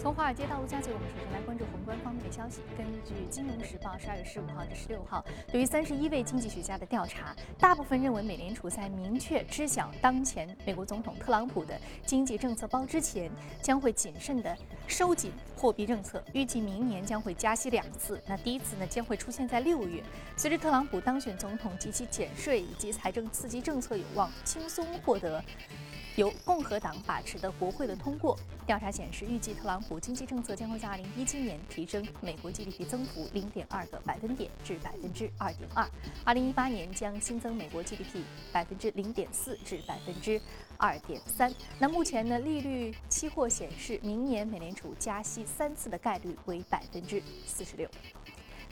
从华尔街到陆家嘴，我们首先来关注宏观方面的消息。根据《金融时报》十二月十五号至十六号对于三十一位经济学家的调查，大部分认为美联储在明确知晓当前美国总统特朗普的经济政策包之前，将会谨慎地收紧货币政策，预计明年将会加息两次。那第一次呢，将会出现在六月。随着特朗普当选总统及其减税以及财政刺激政策有望轻松获得。由共和党把持的国会的通过调查显示，预计特朗普经济政策将会在2017年提升美国 GDP 增幅0.2个百分点至百分之2.2。2018年将新增美国 GDP 百分之0.4至百分之2.3。那目前呢，利率期货显示，明年美联储加息三次的概率为百分之四十六。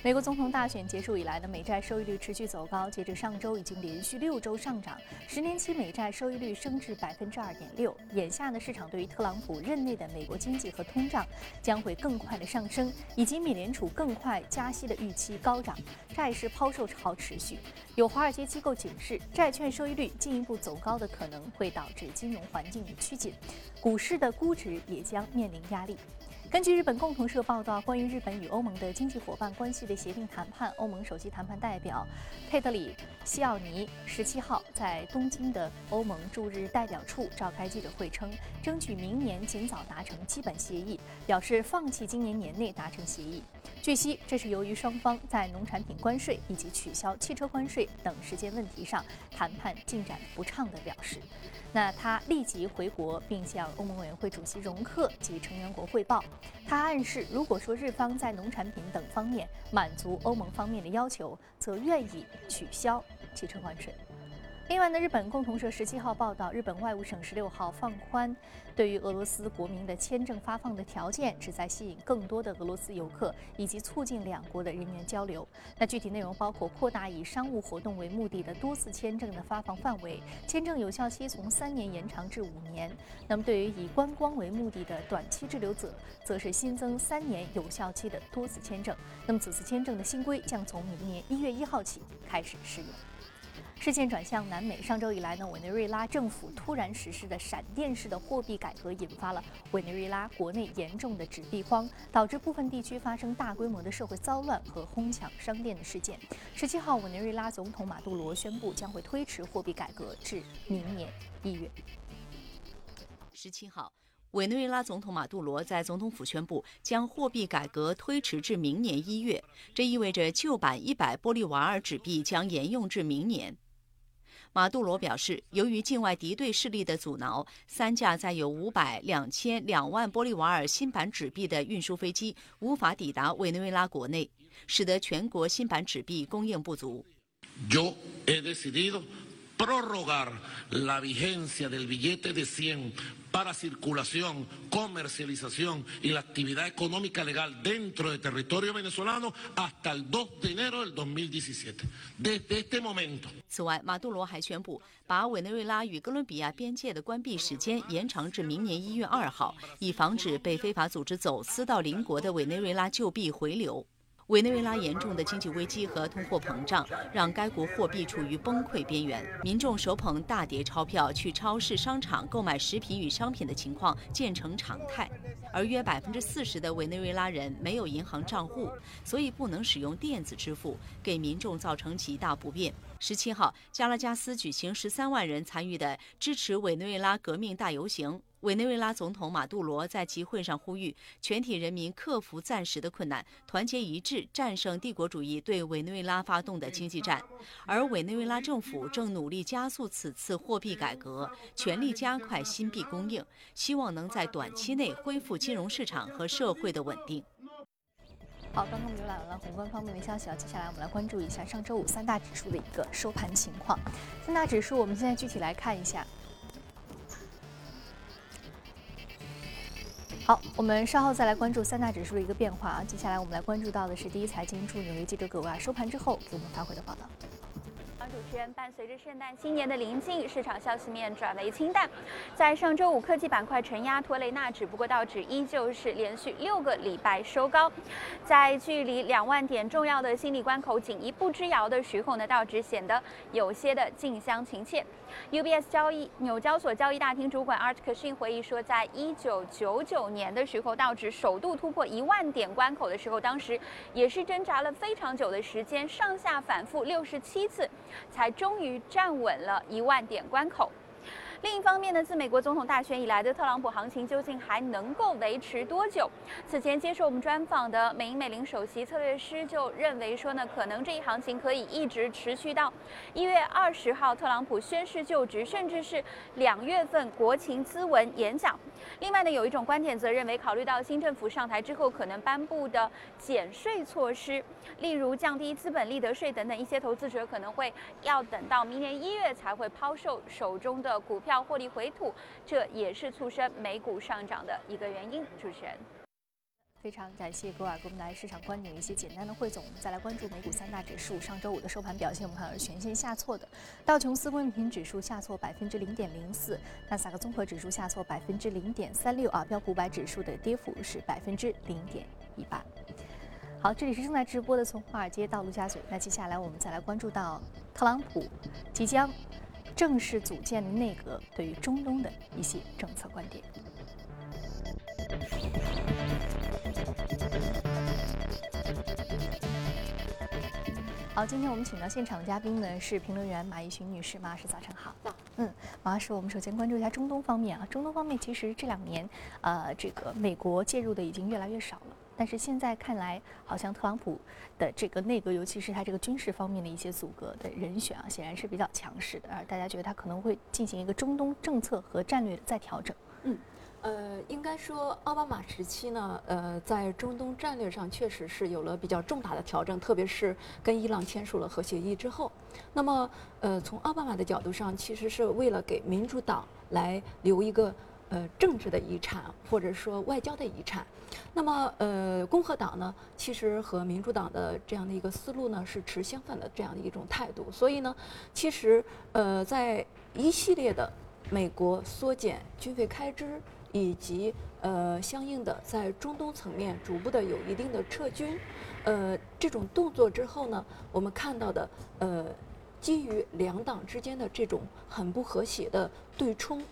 美国总统大选结束以来的美债收益率持续走高，截至上周已经连续六周上涨，十年期美债收益率升至百分之二点六。眼下呢，市场对于特朗普任内的美国经济和通胀将会更快的上升，以及美联储更快加息的预期高涨，债市抛售潮持续。有华尔街机构警示，债券收益率进一步走高的可能会导致金融环境的趋紧，股市的估值也将面临压力。根据日本共同社报道，关于日本与欧盟的经济伙伴关系的协定谈判，欧盟首席谈判代表佩特里西奥尼十七号在东京的欧盟驻日代表处召开记者会称，争取明年尽早达成基本协议，表示放弃今年年内达成协议。据悉，这是由于双方在农产品关税以及取消汽车关税等时间问题上谈判进展不畅的表示。那他立即回国，并向欧盟委员会主席容克及成员国汇报。他暗示，如果说日方在农产品等方面满足欧盟方面的要求，则愿意取消汽车关税。另外呢，日本共同社十七号报道，日本外务省十六号放宽对于俄罗斯国民的签证发放的条件，旨在吸引更多的俄罗斯游客，以及促进两国的人员交流。那具体内容包括扩大以商务活动为目的的多次签证的发放范围，签证有效期从三年延长至五年。那么对于以观光为目的的短期滞留者，则是新增三年有效期的多次签证。那么此次签证的新规将从明年一月一号起开始适用。事件转向南美，上周以来呢，委内瑞拉政府突然实施的闪电式的货币改革，引发了委内瑞拉国内严重的纸币荒，导致部分地区发生大规模的社会骚乱和哄抢商店的事件。十七号，委内瑞拉总统马杜罗宣布将会推迟货币改革至明年一月。十七号，委内瑞拉总统马杜罗在总统府宣布将货币改革推迟至明年一月，这意味着旧版一百玻利瓦尔纸币将沿用至明年。马杜罗表示，由于境外敌对势力的阻挠，三架载有五百、两千、两万玻利瓦尔新版纸币的运输飞机无法抵达委内瑞拉国内，使得全国新版纸币供应不足。prorrogar la vigencia del billete de 100 para circulación, comercialización y la actividad económica legal dentro del territorio venezolano hasta el 2 de enero del 2017. Desde este momento. 此外，马杜罗还宣布把委内瑞拉与哥伦比亚边界的关闭时间延长至明年一月二号，以防止被非法组织走私到邻国的委内瑞拉旧币回流。委内瑞拉严重的经济危机和通货膨胀让该国货币处于崩溃边缘，民众手捧大叠钞票去超市、商场购买食品与商品的情况渐成常态。而约百分之四十的委内瑞拉人没有银行账户，所以不能使用电子支付，给民众造成极大不便。十七号，加拉加斯举行十三万人参与的支持委内瑞拉革命大游行。委内瑞拉总统马杜罗在集会上呼吁全体人民克服暂时的困难，团结一致，战胜帝国主义对委内瑞拉发动的经济战。而委内瑞拉政府正努力加速此次货币改革，全力加快新币供应，希望能在短期内恢复金融市场和社会的稳定。好，刚刚我们浏览完了宏观方面的消息啊，接下来我们来关注一下上周五三大指数的一个收盘情况。三大指数，我们现在具体来看一下。好，我们稍后再来关注三大指数的一个变化啊。接下来我们来关注到的是第一财经驻纽约记者葛娃收盘之后给我们发回的报道。主持人，伴随着圣诞新年的临近，市场消息面转为清淡。在上周五，科技板块承压拖累纳指，不过道指依旧是连续六个礼拜收高。在距离两万点重要的心理关口仅一步之遥的时候呢，道指显得有些的近乡情怯。UBS 交易纽交所交易大厅主管 Art Kashin 回忆说，在一九九九年的时候，道指首度突破一万点关口的时候，当时也是挣扎了非常久的时间，上下反复六十七次，才终于站稳了一万点关口。另一方面呢，自美国总统大选以来的特朗普行情究竟还能够维持多久？此前接受我们专访的美银美林首席策略师就认为说呢，可能这一行情可以一直持续到一月二十号特朗普宣誓就职，甚至是两月份国情咨文演讲。另外呢，有一种观点则认为，考虑到新政府上台之后可能颁布的减税措施，例如降低资本利得税等等，一些投资者可能会要等到明年一月才会抛售手中的股票要获利回吐，这也是促生美股上涨的一个原因。主持人。非常感谢各位给我们带来市场观点一些简单的汇总。我们再来关注美股三大指数上周五的收盘表现，我们看到是全线下挫的。道琼斯工业平指数下挫百分之零点零四，纳斯达克综合指数下挫百分之零点三六啊，标普五百指数的跌幅是百分之零点一八。好，这里是正在直播的从华尔街到陆家嘴。那接下来我们再来关注到特朗普即将正式组建的内阁对于中东的一些政策观点。好，今天我们请到现场的嘉宾呢是评论员马一寻女士，马老师早晨好。早。嗯，马老师，我们首先关注一下中东方面啊。中东方面其实这两年，呃，这个美国介入的已经越来越少了，但是现在看来，好像特朗普的这个内阁，尤其是他这个军事方面的一些组阁的人选啊，显然是比较强势的，而大家觉得他可能会进行一个中东政策和战略的再调整。嗯。呃，应该说奥巴马时期呢，呃，在中东战略上确实是有了比较重大的调整，特别是跟伊朗签署了核协议之后。那么，呃，从奥巴马的角度上，其实是为了给民主党来留一个呃政治的遗产，或者说外交的遗产。那么，呃，共和党呢，其实和民主党的这样的一个思路呢，是持相反的这样的一种态度。所以呢，其实呃，在一系列的美国缩减军费开支。以及呃，相应的在中东层面逐步的有一定的撤军，呃，这种动作之后呢，我们看到的呃，基于两党之间的这种很不和谐的对冲，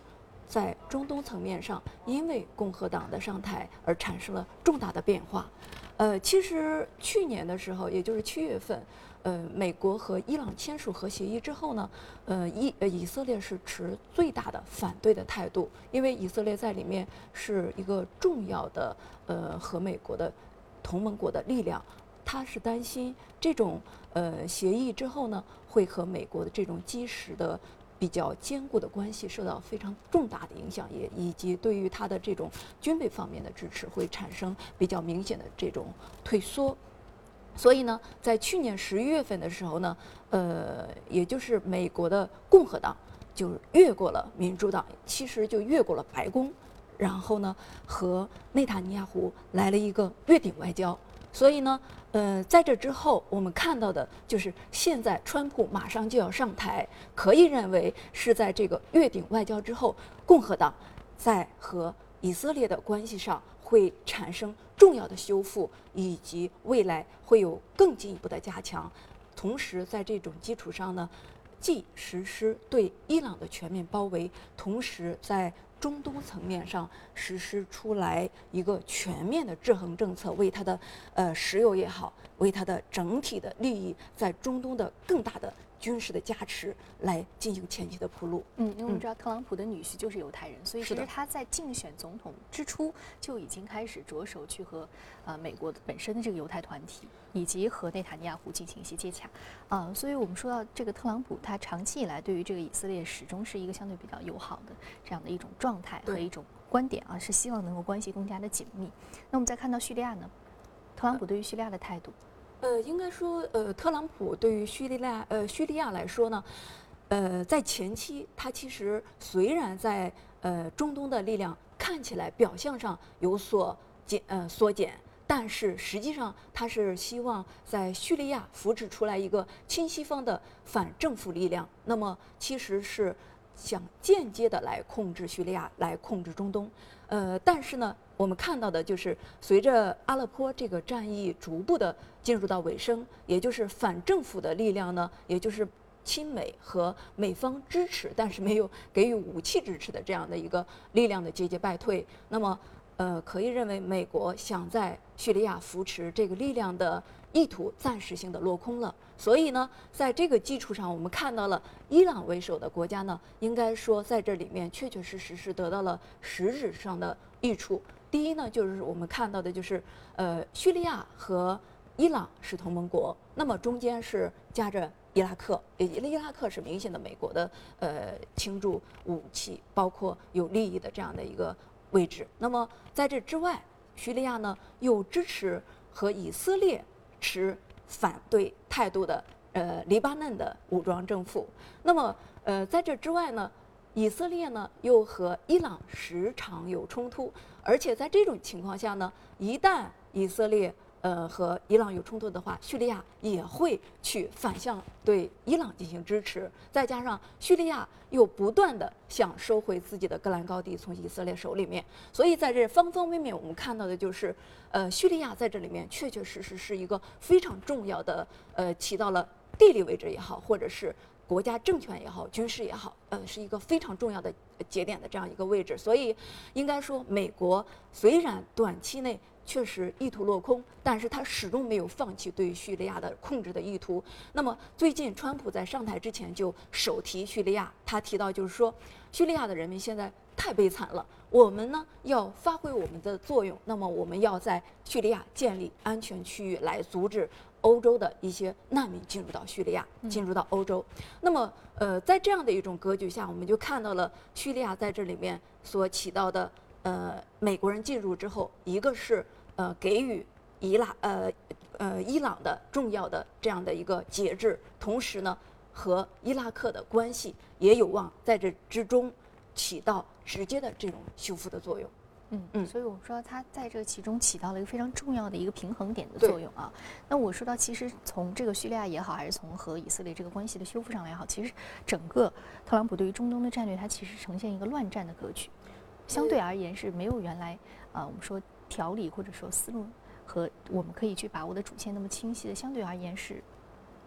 在中东层面上，因为共和党的上台而产生了重大的变化。呃，其实去年的时候，也就是七月份。呃，美国和伊朗签署核协议之后呢，呃，以呃以色列是持最大的反对的态度，因为以色列在里面是一个重要的呃和美国的同盟国的力量，他是担心这种呃协议之后呢，会和美国的这种基石的比较坚固的关系受到非常重大的影响，也以及对于他的这种军备方面的支持会产生比较明显的这种退缩。所以呢，在去年十一月份的时候呢，呃，也就是美国的共和党就越过了民主党，其实就越过了白宫，然后呢，和内塔尼亚胡来了一个月顶外交。所以呢，呃，在这之后，我们看到的就是现在川普马上就要上台，可以认为是在这个月顶外交之后，共和党在和以色列的关系上。会产生重要的修复，以及未来会有更进一步的加强。同时，在这种基础上呢，既实施对伊朗的全面包围，同时在中东层面上实施出来一个全面的制衡政策，为它的呃石油也好，为它的整体的利益在中东的更大的。军事的加持来进行前期的铺路。嗯，因为我们知道特朗普的女婿就是犹太人，所以其实他在竞选总统之初就已经开始着手去和呃美国本身的这个犹太团体以及和内塔尼亚胡进行一些接洽。啊，所以我们说到这个特朗普，他长期以来对于这个以色列始终是一个相对比较友好的这样的一种状态和一种观点啊，是希望能够关系更加的紧密。那我们再看到叙利亚呢，特朗普对于叙利亚的态度。呃，呃应该说，呃，特朗普对于叙利亚，呃，叙利亚来说呢，呃，在前期，他其实虽然在呃中东的力量看起来表象上有所减，呃，缩减，但是实际上他是希望在叙利亚扶持出来一个亲西方的反政府力量，那么其实是想间接的来控制叙利亚，来控制中东。呃，但是呢，我们看到的就是随着阿勒颇这个战役逐步的进入到尾声，也就是反政府的力量呢，也就是亲美和美方支持，但是没有给予武器支持的这样的一个力量的节节败退。那么。呃，可以认为美国想在叙利亚扶持这个力量的意图暂时性的落空了。所以呢，在这个基础上，我们看到了伊朗为首的国家呢，应该说在这里面确确实实是得到了实质上的益处。第一呢，就是我们看到的就是，呃，叙利亚和伊朗是同盟国，那么中间是夹着伊拉克，伊伊拉克是明显的美国的呃倾注武器，包括有利益的这样的一个。位置。那么在这之外，叙利亚呢又支持和以色列持反对态度的呃黎巴嫩的武装政府。那么呃在这之外呢，以色列呢又和伊朗时常有冲突，而且在这种情况下呢，一旦以色列呃，和伊朗有冲突的话，叙利亚也会去反向对伊朗进行支持。再加上叙利亚又不断的想收回自己的戈兰高地，从以色列手里面，所以在这方方面面，我们看到的就是，呃，叙利亚在这里面确确实实是一个非常重要的，呃，起到了地理位置也好，或者是国家政权也好，军事也好，呃，是一个非常重要的节点的这样一个位置。所以，应该说，美国虽然短期内。确实意图落空，但是他始终没有放弃对叙利亚的控制的意图。那么最近，川普在上台之前就首提叙利亚，他提到就是说，叙利亚的人民现在太悲惨了，我们呢要发挥我们的作用。那么我们要在叙利亚建立安全区域，来阻止欧洲的一些难民进入到叙利亚，进入到欧洲。那么，呃，在这样的一种格局下，我们就看到了叙利亚在这里面所起到的，呃，美国人进入之后，一个是。呃，给予伊拉呃呃伊朗的重要的这样的一个节制，同时呢，和伊拉克的关系也有望在这之中起到直接的这种修复的作用。嗯嗯，所以我们说它在这其中起到了一个非常重要的一个平衡点的作用啊。那我说到，其实从这个叙利亚也好，还是从和以色列这个关系的修复上来也好，其实整个特朗普对于中东的战略，它其实呈现一个乱战的格局，相对而言是没有原来啊我们说。条理或者说思路和我们可以去把握的主线那么清晰的，相对而言是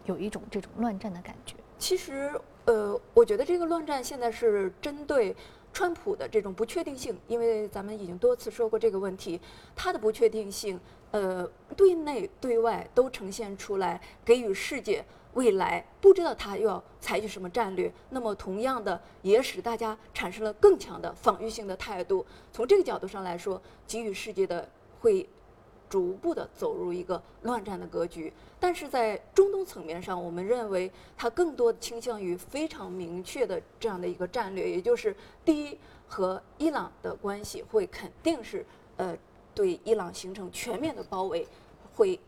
有一种这种乱战的感觉。其实，呃，我觉得这个乱战现在是针对川普的这种不确定性，因为咱们已经多次说过这个问题，他的不确定性，呃，对内对外都呈现出来，给予世界。未来不知道他又要采取什么战略，那么同样的也使大家产生了更强的防御性的态度。从这个角度上来说，给予世界的会逐步的走入一个乱战的格局。但是在中东层面上，我们认为它更多倾向于非常明确的这样的一个战略，也就是第一，和伊朗的关系会肯定是呃对伊朗形成全面的包围，会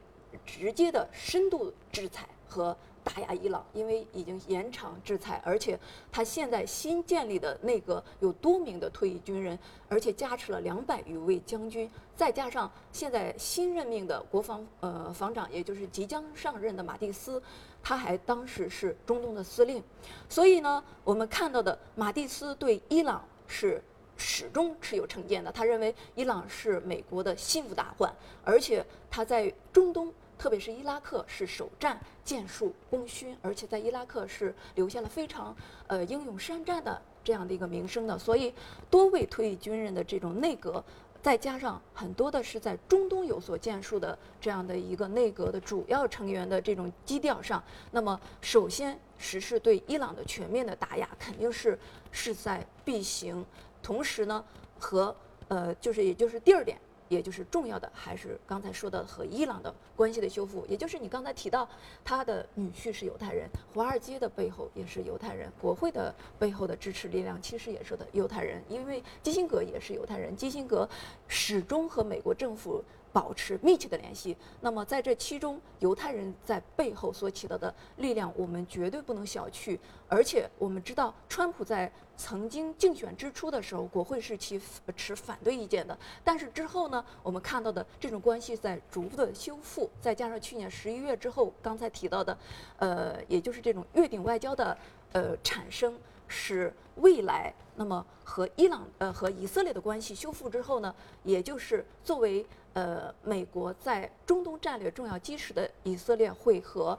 直接的深度制裁和。打压伊朗，因为已经延长制裁，而且他现在新建立的那个有多名的退役军人，而且加持了两百余位将军，再加上现在新任命的国防呃防长，也就是即将上任的马蒂斯，他还当时是中东的司令，所以呢，我们看到的马蒂斯对伊朗是始终持有成见的，他认为伊朗是美国的心腹大患，而且他在中东。特别是伊拉克是首战建树功勋，而且在伊拉克是留下了非常呃英勇善战的这样的一个名声的。所以多位退役军人的这种内阁，再加上很多的是在中东有所建树的这样的一个内阁的主要成员的这种基调上，那么首先实施对伊朗的全面的打压，肯定是势在必行。同时呢，和呃就是也就是第二点。也就是重要的，还是刚才说的和伊朗的关系的修复。也就是你刚才提到，他的女婿是犹太人，华尔街的背后也是犹太人，国会的背后的支持力量其实也是的犹太人，因为基辛格也是犹太人。基辛格始终和美国政府保持密切的联系。那么在这其中，犹太人在背后所起到的力量，我们绝对不能小觑。而且我们知道，川普在曾经竞选之初的时候，国会是其持反对意见的。但是之后呢，我们看到的这种关系在逐步的修复，再加上去年十一月之后刚才提到的，呃，也就是这种约定外交的呃产生。使未来那么和伊朗呃和以色列的关系修复之后呢，也就是作为呃美国在中东战略重要基石的以色列会和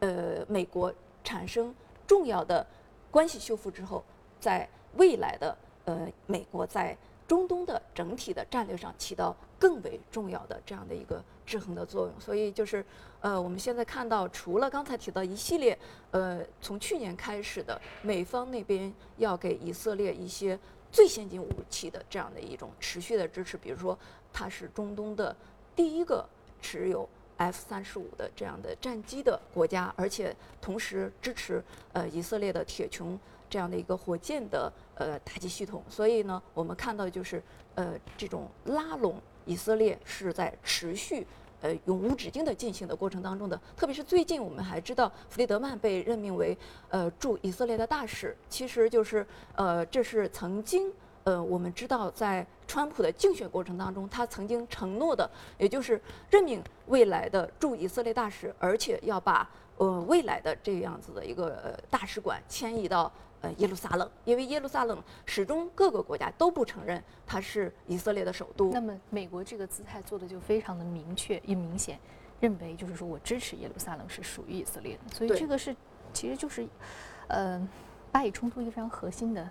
呃美国产生重要的关系修复之后，在未来的呃美国在。中东的整体的战略上起到更为重要的这样的一个制衡的作用，所以就是，呃，我们现在看到，除了刚才提到一系列，呃，从去年开始的美方那边要给以色列一些最先进武器的这样的一种持续的支持，比如说它是中东的第一个持有 F 三十五的这样的战机的国家，而且同时支持呃以色列的铁穹。这样的一个火箭的呃打击系统，所以呢，我们看到就是呃这种拉拢以色列是在持续呃永无止境的进行的过程当中的。特别是最近，我们还知道弗里德曼被任命为呃驻以色列的大使，其实就是呃这是曾经呃我们知道在川普的竞选过程当中，他曾经承诺的，也就是任命未来的驻以色列大使，而且要把呃未来的这样子的一个大使馆迁移到。呃，耶路撒冷，因为耶路撒冷始终各个国家都不承认它是以色列的首都。那么，美国这个姿态做的就非常的明确，也明显，认为就是说我支持耶路撒冷是属于以色列的。所以这个是，其实就是，呃，巴以冲突一个非常核心的，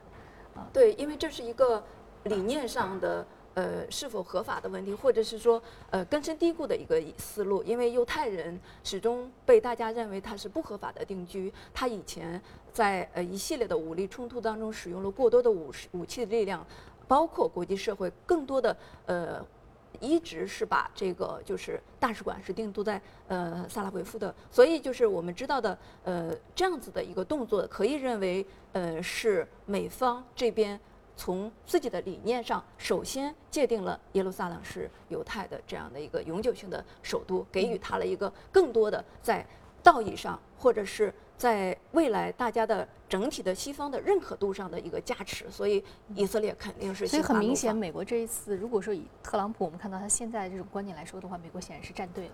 对，因为这是一个理念上的。呃，是否合法的问题，或者是说，呃，根深蒂固的一个思路，因为犹太人始终被大家认为他是不合法的定居，他以前在呃一系列的武力冲突当中使用了过多的武武器的力量，包括国际社会更多的呃，一直是把这个就是大使馆是定都在呃萨拉维夫的，所以就是我们知道的呃这样子的一个动作，可以认为呃是美方这边。从自己的理念上，首先界定了耶路撒冷是犹太的这样的一个永久性的首都，给予他了一个更多的在道义上，或者是在未来大家的整体的西方的认可度上的一个加持。所以以色列肯定是。所以很明显，美国这一次，如果说以特朗普，我们看到他现在这种观点来说的话，美国显然是站队了。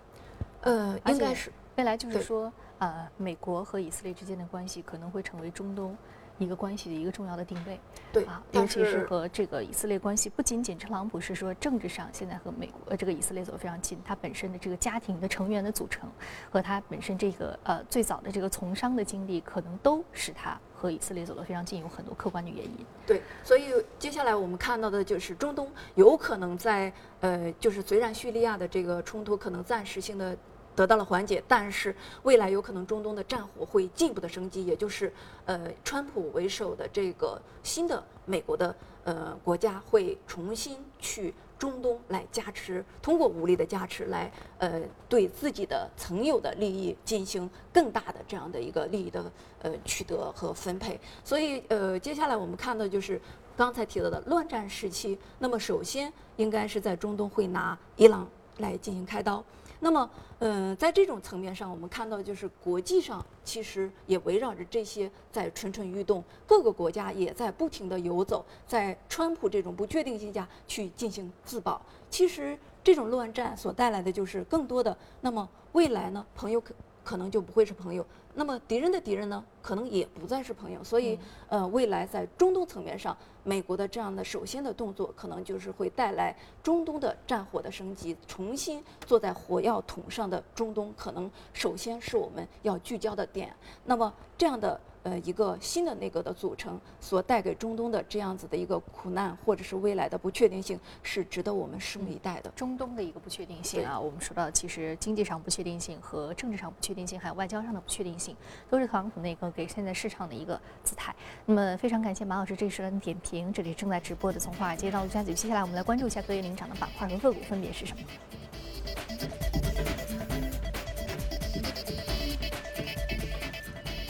呃，应该是未来就是说，呃，美国和以色列之间的关系可能会成为中东。一个关系的一个重要的定位，对啊，尤其是和这个以色列关系，不仅仅特朗普是说政治上现在和美国呃这个以色列走得非常近，他本身的这个家庭的成员的组成，和他本身这个呃最早的这个从商的经历，可能都使他和以色列走得非常近，有很多客观的原因。对，所以接下来我们看到的就是中东有可能在呃，就是虽然叙利亚的这个冲突可能暂时性的。得到了缓解，但是未来有可能中东的战火会进一步的升级，也就是呃，川普为首的这个新的美国的呃国家会重新去中东来加持，通过武力的加持来呃对自己的曾有的利益进行更大的这样的一个利益的呃取得和分配。所以呃，接下来我们看到就是刚才提到的乱战时期，那么首先应该是在中东会拿伊朗来进行开刀。那么，嗯，在这种层面上，我们看到就是国际上其实也围绕着这些在蠢蠢欲动，各个国家也在不停的游走，在川普这种不确定性下去进行自保。其实这种乱战所带来的就是更多的，那么未来呢，朋友可可能就不会是朋友。那么敌人的敌人呢，可能也不再是朋友，所以，呃，未来在中东层面上，美国的这样的首先的动作，可能就是会带来中东的战火的升级，重新坐在火药桶上的中东，可能首先是我们要聚焦的点。那么这样的。呃，一个新的内阁的组成所带给中东的这样子的一个苦难，或者是未来的不确定性，是值得我们拭目以待的。中东的一个不确定性啊，我们说到其实经济上不确定性和政治上不确定性，还有外交上的不确定性，都是特朗普内阁给现在市场的一个姿态。那么非常感谢马老师这一时段的点评，这里正在直播的从华尔街到陆家嘴，接下来我们来关注一下隔夜领涨的板块和个股分别是什么。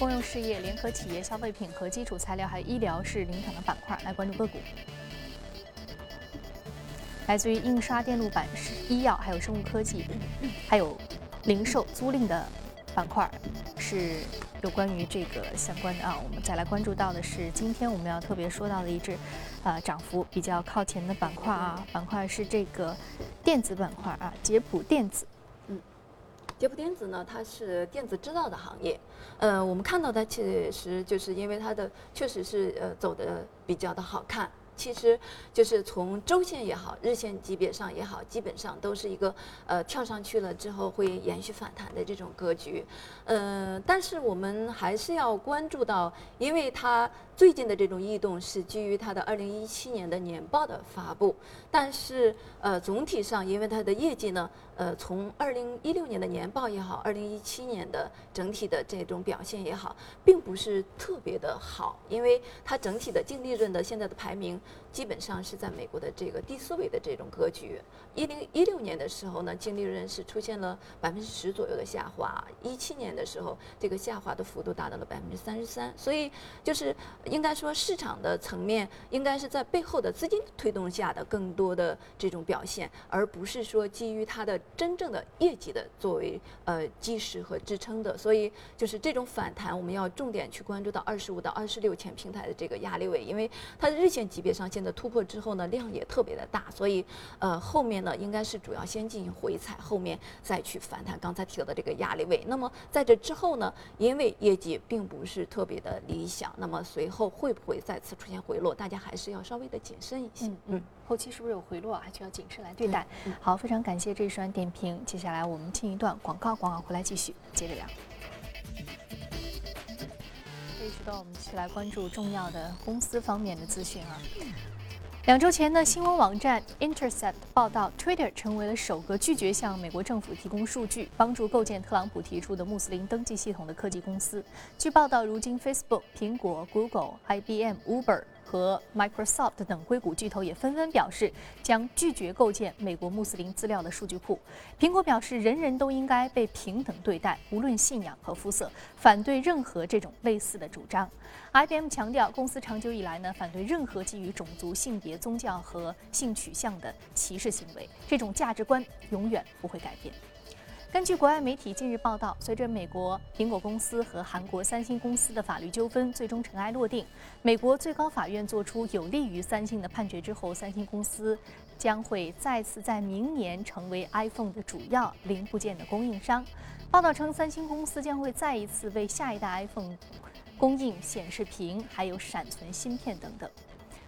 公用事业、联合企业、消费品和基础材料，还有医疗是领涨的板块，来关注个股。来自于印刷电路板、医药、还有生物科技，还有零售租赁的板块，是有关于这个相关的啊。我们再来关注到的是，今天我们要特别说到的一只，呃，涨幅比较靠前的板块啊，板块是这个电子板块啊，捷普电子。捷普电子呢，它是电子制造的行业，呃，我们看到它其实就是因为它的确实是呃走的比较的好看。其实就是从周线也好，日线级别上也好，基本上都是一个呃跳上去了之后会延续反弹的这种格局。呃，但是我们还是要关注到，因为它最近的这种异动是基于它的二零一七年的年报的发布，但是呃总体上因为它的业绩呢，呃从二零一六年的年报也好，二零一七年的整体的这种表现也好，并不是特别的好，因为它整体的净利润的现在的排名。基本上是在美国的这个第四位的这种格局。一零一六年的时候呢，净利润是出现了百分之十左右的下滑；一七年的时候，这个下滑的幅度达到了百分之三十三。所以就是应该说，市场的层面应该是在背后的资金推动下的更多的这种表现，而不是说基于它的真正的业绩的作为呃基石和支撑的。所以就是这种反弹，我们要重点去关注到二十五到二十六前平台的这个压力位，因为它的日线级别上现在突破之后呢，量也特别的大，所以呃后面。呢应该是主要先进行回踩，后面再去反弹。刚才提到的这个压力位，那么在这之后呢，因为业绩并不是特别的理想，那么随后会不会再次出现回落？大家还是要稍微的谨慎一些。嗯嗯，后期是不是有回落，还需要谨慎来对待？好，非常感谢这一段点评。接下来我们进一段广告，广告回来继续接着聊。这一时段我们去来关注重要的公司方面的资讯啊。两周前呢，新闻网站 Intercept 报道，Twitter 成为了首个拒绝向美国政府提供数据，帮助构建特朗普提出的穆斯林登记系统的科技公司。据报道，如今 Facebook、苹果、Google、IBM、Uber。和 Microsoft 等硅谷巨头也纷纷表示将拒绝构建美国穆斯林资料的数据库。苹果表示，人人都应该被平等对待，无论信仰和肤色，反对任何这种类似的主张。IBM 强调，公司长久以来呢反对任何基于种族、性别、宗教和性取向的歧视行为，这种价值观永远不会改变。根据国外媒体近日报道，随着美国苹果公司和韩国三星公司的法律纠纷最终尘埃落定，美国最高法院作出有利于三星的判决之后，三星公司将会再次在明年成为 iPhone 的主要零部件的供应商。报道称，三星公司将会再一次为下一代 iPhone 供应显示屏、还有闪存芯片等等。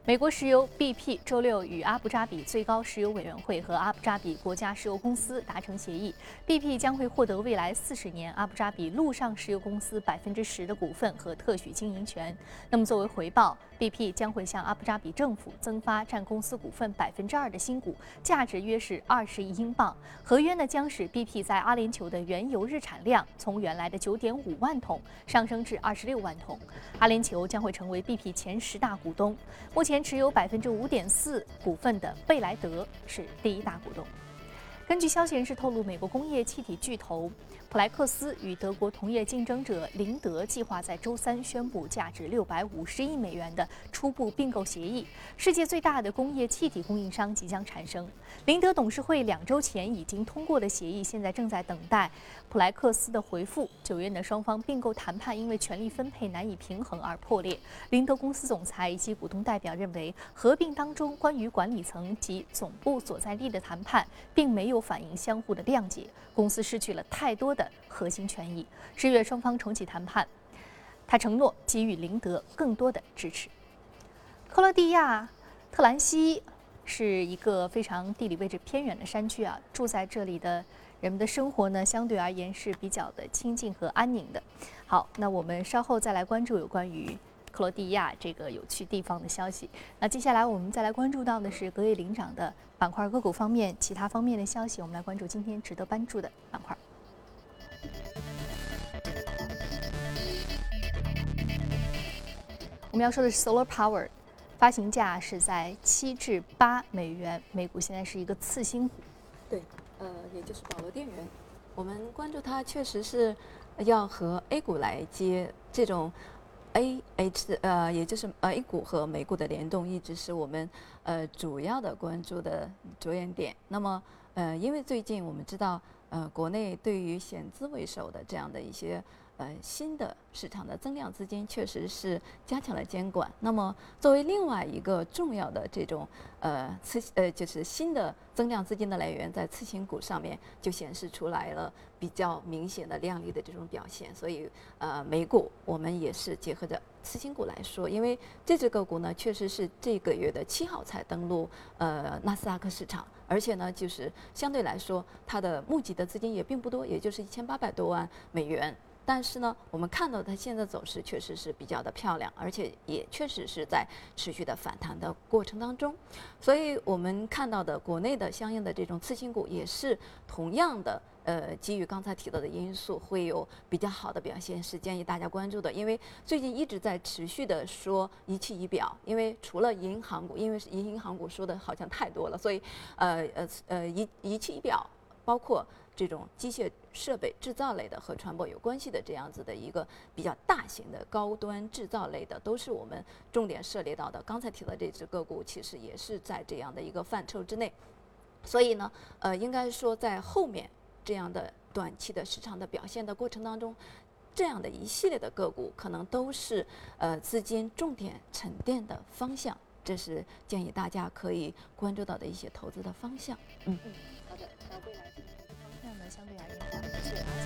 美国石油 BP 周六与阿布扎比最高石油委员会和阿布扎比国家石油公司达成协议，BP 将会获得未来四十年阿布扎比陆上石油公司百分之十的股份和特许经营权。那么作为回报，BP 将会向阿布扎比政府增发占公司股份百分之二的新股，价值约是二十亿英镑。合约呢将使 BP 在阿联酋的原油日产量从原来的九点五万桶上升至二十六万桶。阿联酋将会成为 BP 前十大股东。目前。持有百分之五点四股份的贝莱德是第一大股东。根据消息人士透露，美国工业气体巨头。普莱克斯与德国同业竞争者林德计划在周三宣布价值六百五十亿美元的初步并购协议，世界最大的工业气体供应商即将产生。林德董事会两周前已经通过的协议，现在正在等待普莱克斯的回复。九月的双方并购谈判因为权力分配难以平衡而破裂。林德公司总裁以及股东代表认为，合并当中关于管理层及总部所在地的谈判并没有反映相互的谅解，公司失去了太多的。核心权益。十月双方重启谈判，他承诺给予林德更多的支持。克罗地亚特兰西是一个非常地理位置偏远的山区啊，住在这里的人们的生活呢，相对而言是比较的清静和安宁的。好，那我们稍后再来关注有关于克罗地亚这个有趣地方的消息。那接下来我们再来关注到的是格叶领涨的板块个股方面，其他方面的消息，我们来关注今天值得关注的板块。我们要说的是 Solar Power，发行价是在七至八美元每股，现在是一个次新股。对，呃，也就是保罗电源。我们关注它，确实是要和 A 股来接这种 A H 呃，也就是 A 股和美股的联动，一直是我们呃主要的关注的着眼点。那么呃，因为最近我们知道，呃，国内对于险资为首的这样的一些。呃，新的市场的增量资金确实是加强了监管。那么，作为另外一个重要的这种呃次呃就是新的增量资金的来源，在次新股上面就显示出来了比较明显的亮丽的这种表现。所以，呃，美股我们也是结合着次新股来说，因为这只个股呢确实是这个月的七号才登陆呃纳斯达克市场，而且呢就是相对来说它的募集的资金也并不多，也就是一千八百多万美元。但是呢，我们看到它现在走势确实是比较的漂亮，而且也确实是在持续的反弹的过程当中，所以我们看到的国内的相应的这种次新股也是同样的，呃，基于刚才提到的因素，会有比较好的表现，是建议大家关注的。因为最近一直在持续的说仪器仪表，因为除了银行股，因为银银行股说的好像太多了，所以呃呃呃仪仪器仪表包括。这种机械设备制造类的和船舶有关系的这样子的一个比较大型的高端制造类的，都是我们重点涉猎到的。刚才提到这只个股，其实也是在这样的一个范畴之内。所以呢，呃，应该说在后面这样的短期的市场的表现的过程当中，这样的一系列的个股可能都是呃资金重点沉淀的方向。这是建议大家可以关注到的一些投资的方向。嗯，好的，那未来。相对而言好一些。